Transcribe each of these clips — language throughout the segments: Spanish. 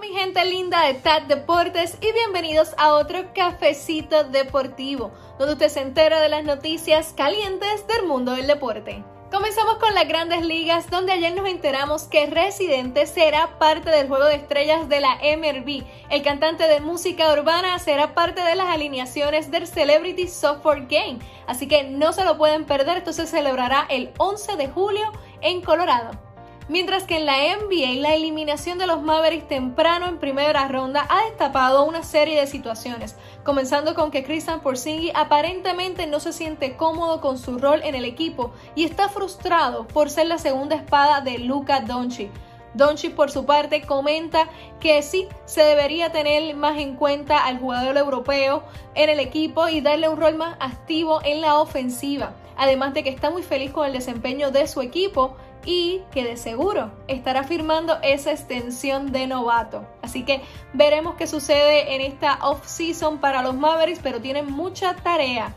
mi gente linda de TAT Deportes y bienvenidos a otro cafecito deportivo, donde usted se entera de las noticias calientes del mundo del deporte. Comenzamos con las grandes ligas, donde ayer nos enteramos que Residente será parte del juego de estrellas de la MRB. El cantante de música urbana será parte de las alineaciones del Celebrity Software Game, así que no se lo pueden perder, esto se celebrará el 11 de julio en Colorado. Mientras que en la NBA la eliminación de los Mavericks temprano en primera ronda ha destapado una serie de situaciones, comenzando con que Christian Porzingis aparentemente no se siente cómodo con su rol en el equipo y está frustrado por ser la segunda espada de Luka Doncic. Doncic por su parte comenta que sí se debería tener más en cuenta al jugador europeo en el equipo y darle un rol más activo en la ofensiva, además de que está muy feliz con el desempeño de su equipo y que de seguro estará firmando esa extensión de novato. Así que veremos qué sucede en esta off-season para los Mavericks, pero tienen mucha tarea.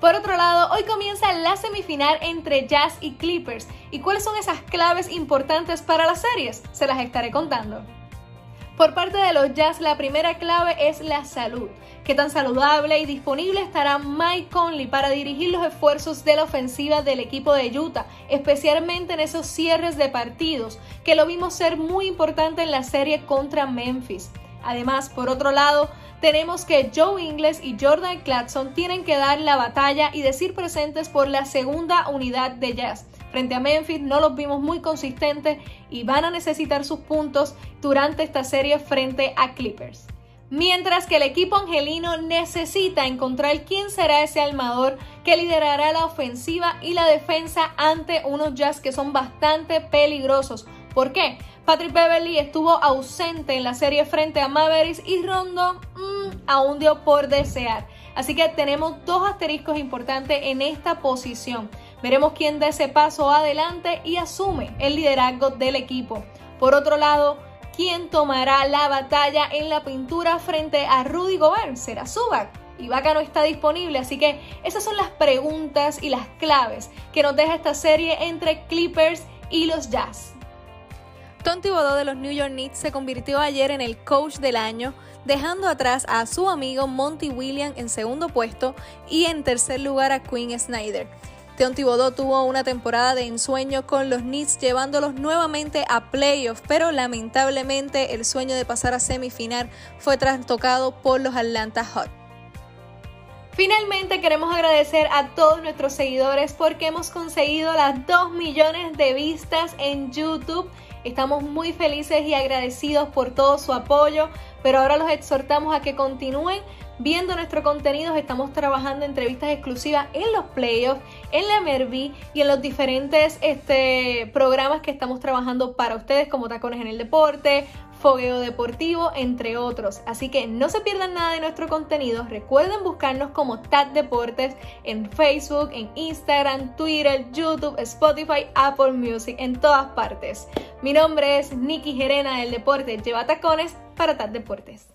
Por otro lado, hoy comienza la semifinal entre Jazz y Clippers. ¿Y cuáles son esas claves importantes para las series? Se las estaré contando. Por parte de los Jazz, la primera clave es la salud. ¿Qué tan saludable y disponible estará Mike Conley para dirigir los esfuerzos de la ofensiva del equipo de Utah, especialmente en esos cierres de partidos, que lo vimos ser muy importante en la serie contra Memphis? Además, por otro lado, tenemos que Joe Ingles y Jordan Clarkson tienen que dar la batalla y decir presentes por la segunda unidad de Jazz. Frente a Memphis no los vimos muy consistentes y van a necesitar sus puntos durante esta serie frente a Clippers. Mientras que el equipo angelino necesita encontrar quién será ese armador que liderará la ofensiva y la defensa ante unos Jazz que son bastante peligrosos. ¿Por qué? Patrick Beverly estuvo ausente en la serie frente a Mavericks y Rondo mmm, aún dio por desear. Así que tenemos dos asteriscos importantes en esta posición. Veremos quién da ese paso adelante y asume el liderazgo del equipo. Por otro lado, ¿quién tomará la batalla en la pintura frente a Rudy Gobert? ¿Será Zubac? Ibaka no está disponible, así que esas son las preguntas y las claves que nos deja esta serie entre Clippers y los Jazz. Tom Thibodeau de los New York Knicks se convirtió ayer en el coach del año, dejando atrás a su amigo Monty Williams en segundo puesto y en tercer lugar a Quinn Snyder. Thibodeau tuvo una temporada de ensueño con los Knicks llevándolos nuevamente a playoffs, pero lamentablemente el sueño de pasar a semifinal fue trastocado por los Atlanta Hawks. Finalmente queremos agradecer a todos nuestros seguidores porque hemos conseguido las 2 millones de vistas en YouTube. Estamos muy felices y agradecidos por todo su apoyo, pero ahora los exhortamos a que continúen viendo nuestro contenido. Estamos trabajando entrevistas exclusivas en los playoffs, en la MRV y en los diferentes este, programas que estamos trabajando para ustedes, como Tacones en el Deporte, Fogueo Deportivo, entre otros. Así que no se pierdan nada de nuestro contenido. Recuerden buscarnos como TAT Deportes en Facebook, en Instagram, Twitter, YouTube, Spotify, Apple Music, en todas partes. Mi nombre es Nikki Gerena del Deporte Lleva Tacones para TAT Deportes.